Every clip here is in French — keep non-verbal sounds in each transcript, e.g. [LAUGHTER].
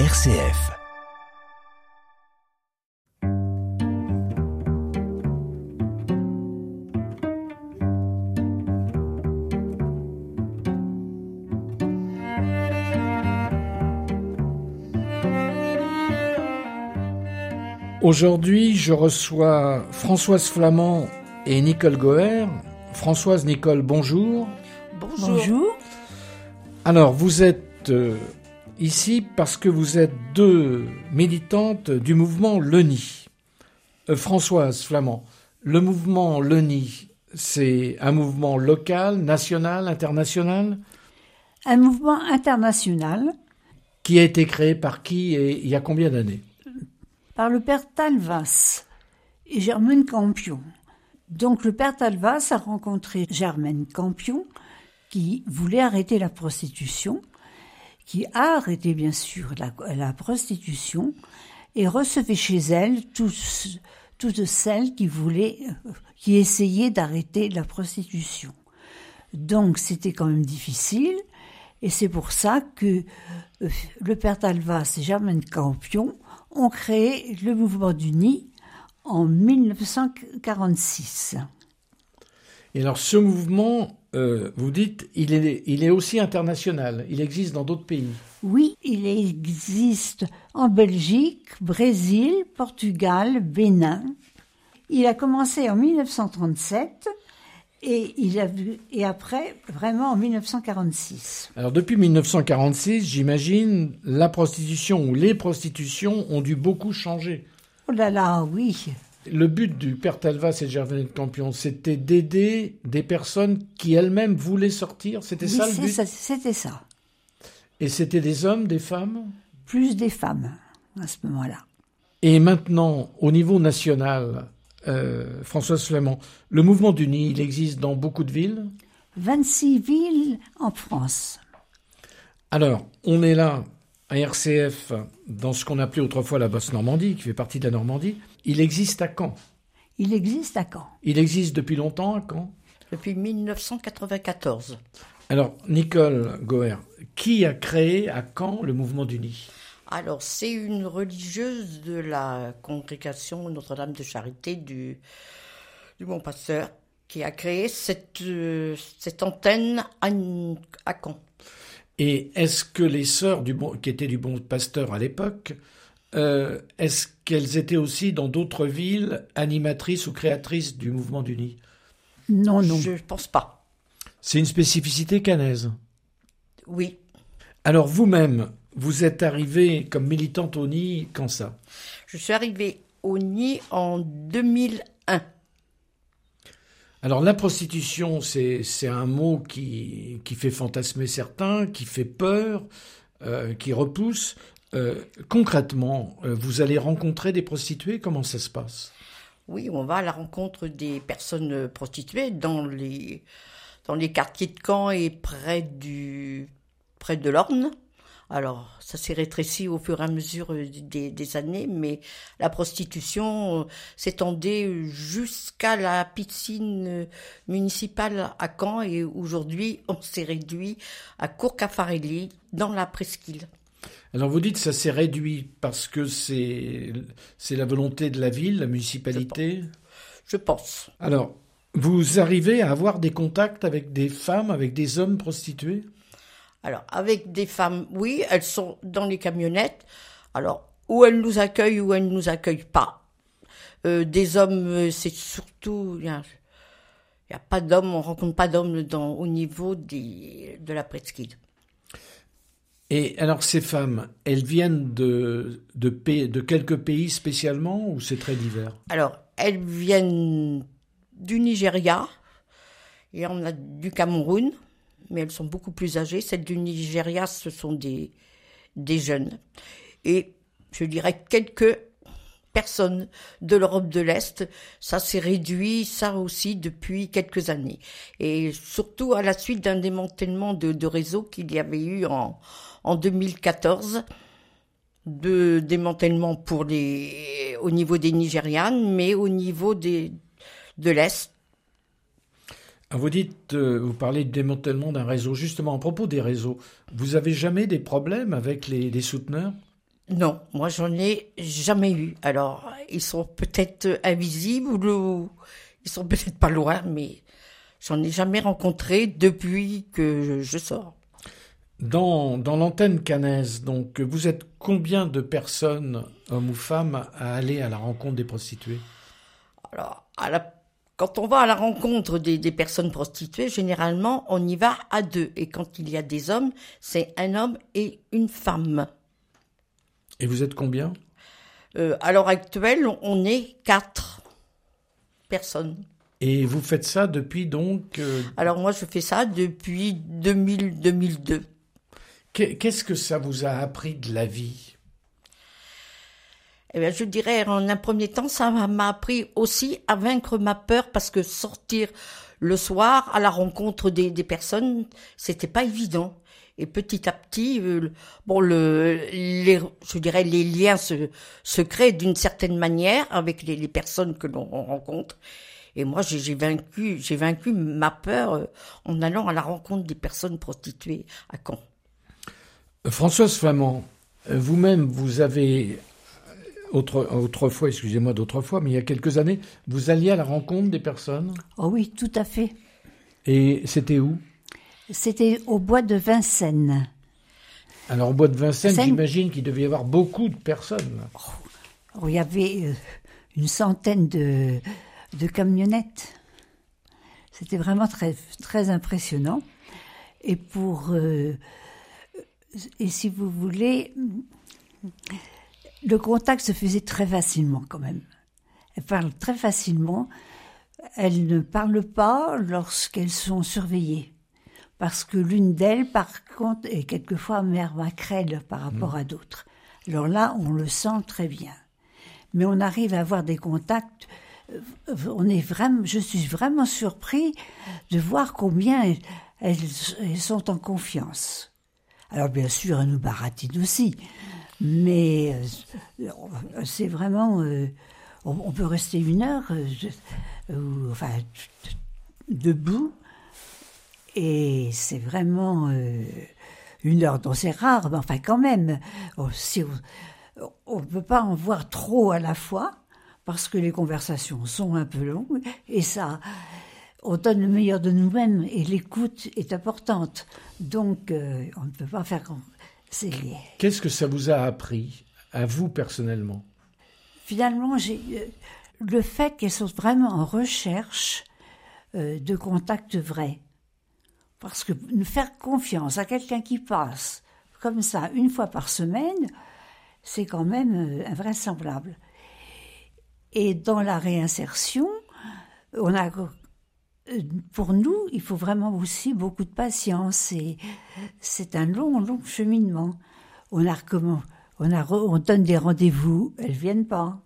RCF. Aujourd'hui, je reçois Françoise Flamand et Nicole Goer. Françoise, Nicole, bonjour. Bonjour. Alors, vous êtes euh, ici parce que vous êtes deux militantes du mouvement LENI. Euh, Françoise Flamand, le mouvement LENI, c'est un mouvement local, national, international? Un mouvement international Qui a été créé par qui et il y a combien d'années? Par le père Talvas et Germaine Campion. Donc le père Talvas a rencontré Germaine Campion qui voulait arrêter la prostitution, qui a arrêté bien sûr la, prostitution et recevait chez elle toutes celles qui voulaient, qui essayaient d'arrêter la prostitution. Donc c'était quand même difficile et c'est pour ça que euh, le père Talvas et Germaine Campion ont créé le mouvement du Nid en 1946. Et alors ce mouvement, euh, vous dites, il est, il est aussi international, il existe dans d'autres pays. Oui, il existe en Belgique, Brésil, Portugal, Bénin. Il a commencé en 1937 et, il a vu, et après, vraiment en 1946. Alors depuis 1946, j'imagine, la prostitution ou les prostitutions ont dû beaucoup changer. Oh là là, oui. Le but du Père Talvas et de Gervais Campion, c'était d'aider des personnes qui elles-mêmes voulaient sortir. C'était ça le but C'était ça. Et c'était des hommes, des femmes Plus des femmes à ce moment-là. Et maintenant, au niveau national, euh, Françoise Flamand, le mouvement du Nid, il existe dans beaucoup de villes 26 villes en France. Alors, on est là à RCF, dans ce qu'on appelait autrefois la Basse-Normandie, qui fait partie de la Normandie. Il existe à Caen Il existe à Caen. Il existe depuis longtemps à Caen Depuis 1994. Alors, Nicole Goer, qui a créé à Caen le mouvement du Nid? Alors, c'est une religieuse de la congrégation Notre-Dame de Charité du, du Bon Pasteur qui a créé cette, euh, cette antenne à, à Caen. Et est-ce que les sœurs du bon, qui étaient du Bon Pasteur à l'époque, euh, est-ce qu'elles étaient aussi dans d'autres villes animatrices ou créatrices du mouvement du Nid? Non, non. Je ne pense pas. C'est une spécificité canaise? Oui. Alors vous-même, vous êtes arrivée comme militante au NI quand ça? Je suis arrivée au NI en 2001. Alors la prostitution, c'est un mot qui, qui fait fantasmer certains, qui fait peur, euh, qui repousse. Euh, concrètement, euh, vous allez rencontrer des prostituées, comment ça se passe? Oui, on va à la rencontre des personnes prostituées dans les, dans les quartiers de Caen et près, du, près de l'Orne. Alors, ça s'est rétréci au fur et à mesure euh, des, années, mais la prostitution euh, s'étendait jusqu'à la piscine euh, municipale à Caen et aujourd'hui, on s'est réduit à Courcafarelli, dans la presqu'île. Alors vous dites ça s'est réduit parce que c'est la volonté de la ville, la municipalité? Je pense. Alors vous arrivez à avoir des contacts avec des femmes, avec des hommes prostitués alors, avec des femmes, oui, elles sont dans les camionnettes. Alors, ou elles nous accueillent ou elles ne nous accueillent pas. Euh, des hommes, euh, c'est surtout... Il n'y a, pas d'hommes, on rencontre pas d'hommes au niveau des, de la presqu'île. Et alors ces femmes, elles viennent de, de, de quelques pays spécialement ou c'est très divers? Alors, elles viennent du Nigeria, et on a du Cameroun, mais elles sont beaucoup plus âgées. Celles du Nigeria, ce sont des, des jeunes. Et je dirais quelques personnes de l'Europe de l'Est. Ça s'est réduit, ça aussi, depuis quelques années. Et surtout à la suite d'un démantèlement de, de réseau qu'il y avait eu en, en 2014 de démantèlement pour les, au niveau des Nigérianes, mais au niveau de l'Est, ah, vous dites, euh, vous parlez de démantèlement d'un réseau. Justement, à propos des réseaux, vous avez jamais des problèmes avec les, souteneurs? Non, moi j'en ai jamais eu. Alors, ils sont peut-être invisibles ou ils sont peut-être pas loin, mais j'en ai jamais rencontré depuis que je sors. Dans, dans l'antenne canaise, donc, vous êtes combien de personnes, hommes ou femmes, à aller à la rencontre des prostituées? Alors, quand on va à la rencontre des, des, personnes prostituées, généralement, on y va à deux. Et quand il y a des hommes, c'est un homme et une femme. Et vous êtes combien? Euh, À l'heure actuelle, on est quatre personnes. Et vous faites ça depuis donc euh, Alors moi, je fais ça depuis 2000, 2002. Qu'est-ce que ça vous a appris de la vie? Eh bien, je dirais, en un premier temps, ça m'a appris aussi à vaincre ma peur parce que sortir le soir à la rencontre des, des personnes, c'était pas évident. Et petit à petit, euh, bon, le, les, je dirais, les liens se, créent d'une certaine manière avec les, les personnes que l'on rencontre. Et moi, j'ai vaincu, j'ai vaincu ma peur euh, en allant à la rencontre des personnes prostituées à Caen. Françoise Flamand, vous-même, vous avez autre, autrefois, excusez-moi d'autrefois, mais il y a quelques années, vous alliez à la rencontre des personnes Oh oui, tout à fait. Et c'était où? C'était au bois de Vincennes. Alors au bois de Vincennes, j'imagine qu'il devait y avoir beaucoup de personnes. Oh, il y avait euh, une centaine de, de camionnettes. C'était vraiment très, très impressionnant. Et pour euh, et si vous voulez, le contact se faisait très facilement quand même. Elle parle très facilement. Elles ne parlent pas lorsqu'elles sont surveillées. Parce que l'une d'elles, par contre, est quelquefois mère macrèle par rapport mmh. à d'autres. Alors là, on le sent très bien. Mais on arrive à avoir des contacts. Euh, on est vraiment, je suis vraiment surpris de voir combien elles sont en confiance. Alors bien sûr, elle nous baratine aussi, mais euh, c'est vraiment... Euh, on, peut rester une heure, euh, enfin, debout, et c'est vraiment une heure. Donc c'est rare, mais enfin quand même, oh, on ne peut pas en voir trop à la fois, parce que les conversations sont un peu longues, et ça on donne le meilleur de nous-mêmes et l'écoute est importante. Donc, on ne peut pas faire. Qu'est-ce que ça vous a appris, à vous personnellement? Finalement, j'ai euh, le fait qu'elles sont vraiment en recherche euh, de contacts vrais. Parce que faire confiance à quelqu'un qui passe comme ça une fois par semaine, c'est quand même invraisemblable. Et dans la réinsertion, on a euh, pour nous, il faut vraiment aussi beaucoup de patience et c'est un long, long cheminement. On a comment on, a, on donne des rendez-vous, elles viennent pas.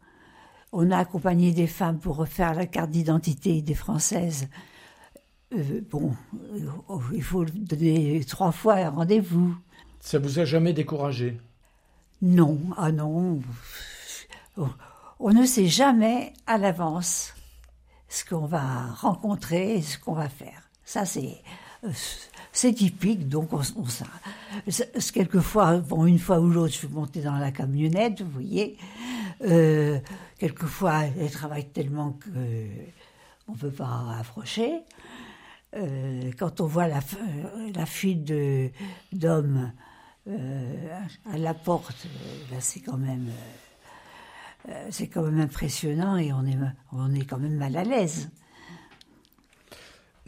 On a accompagné des femmes pour refaire la carte d'identité des Françaises. Euh, bon, euh, il faut donner trois fois un rendez-vous. Ça vous a jamais découragé? Non, ah non. On ne sait jamais à l'avance ce qu'on va rencontrer et ce qu'on va faire. Ça, c'est euh, c'est typique, donc on, on ça. Quelquefois, bon, une fois ou l'autre, je suis montée dans la camionnette, vous voyez. Euh, quelquefois, elle travaille tellement que on peut pas approcher. Euh, quand on voit la, la file d'hommes à la porte, là, c'est quand même c'est quand même impressionnant et on est, on est quand même mal à l'aise.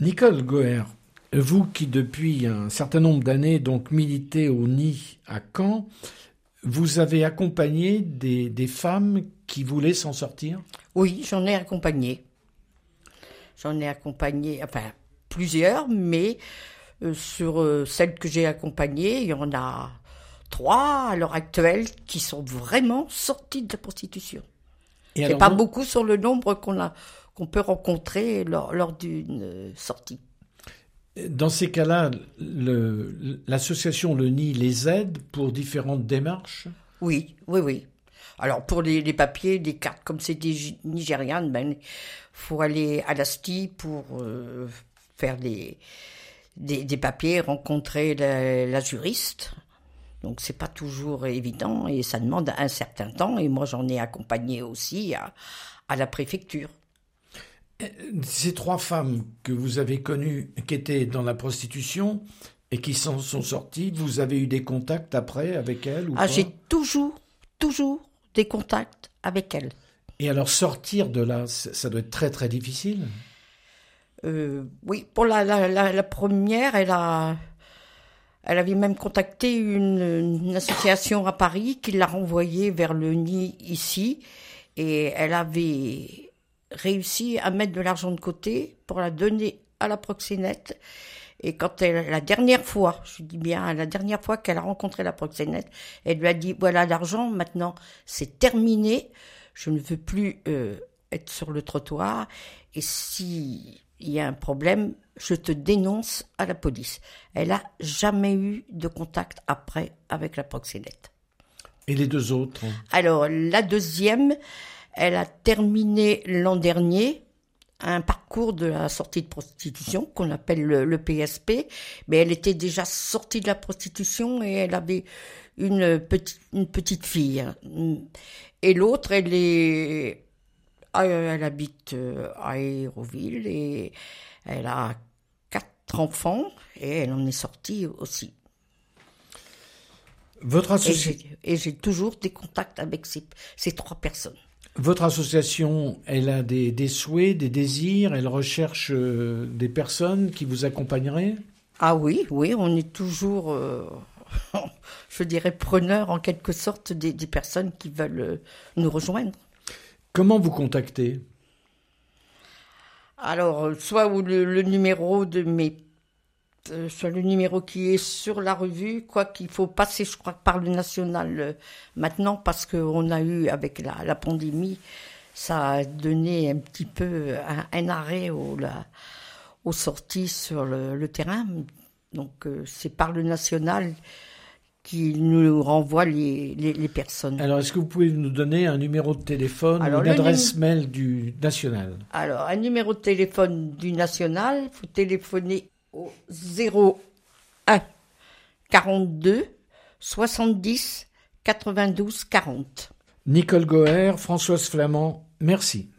Nicole Goer, vous qui depuis un certain nombre d'années donc militez au NI à Caen, vous avez accompagné des, des femmes qui voulaient s'en sortir? Oui, j'en ai accompagné. J'en ai accompagné, enfin plusieurs, mais euh, sur euh, celles que j'ai accompagnées, il y en a trois à l'heure actuelle qui sont vraiment sortis de la prostitution. Et C'est pas beaucoup sur le nombre qu'on a qu'on peut rencontrer lors, lors d'une sortie. Dans ces cas-là, l'association Le Nid les aide pour différentes démarches? Oui, oui, oui. Alors pour les, les papiers, les cartes, comme c'est des Nigérianes, ben faut aller à l'ASTI pour euh, faire des, des, papiers, rencontrer la, la juriste Donc c'est pas toujours évident et ça demande un certain temps. Et moi j'en ai accompagné aussi à, à la préfecture. Ces trois femmes que vous avez connues, qui étaient dans la prostitution et qui s'en sont sorties, vous avez eu des contacts après avec elles ou Ah, j'ai toujours, toujours des contacts avec elles. Et alors sortir de là, ça doit être très très difficile? Euh, oui, pour la, la, la, première, elle a, elle avait même contacté une, association à Paris qui l'a renvoyée vers le nid ici, et elle avait réussi à mettre de l'argent de côté pour la donner à la proxénète. Et quand elle, la dernière fois, je dis bien, la dernière fois qu'elle a rencontré la proxénète, elle lui a dit, voilà l'argent, maintenant c'est terminé, je ne veux plus euh, être sur le trottoir, et si il y a un problème, je te dénonce à la police. Elle a jamais eu de contact après avec la proxénète. Et les deux autres Alors, la deuxième, elle a terminé l'an dernier un parcours de la sortie de prostitution qu'on appelle le, PSP, mais elle était déjà sortie de la prostitution et elle avait une petite, une petite fille. Et l'autre, elle est, elle habite euh, à Aéroville et elle a quatre enfants et elle en est sortie aussi. Votre association. Et j'ai toujours des contacts avec ces, ces trois personnes. Votre association, elle a des, des, souhaits, des désirs, elle recherche euh, des personnes qui vous accompagneraient? Ah oui, oui, on est toujours, euh, [LAUGHS] je dirais, preneur en quelque sorte des, des personnes qui veulent euh, nous rejoindre. Comment vous contactez Alors, soit le, numéro de mes euh, sur le numéro qui est sur la revue, quoi qu'il faut passer, je crois, par le national euh, maintenant, parce qu'on a eu, avec la, pandémie, ça a donné un petit peu un, arrêt au, aux sorties sur le, terrain. Donc, euh, c'est par le national qui nous renvoie les, les, les personnes. Alors, est-ce que vous pouvez nous donner un numéro de téléphone Alors, ou une adresse mail du national? Alors, un numéro de téléphone du national, il faut téléphoner au 01 42 70 92 40. Nicole Goer, Françoise Flamand, merci.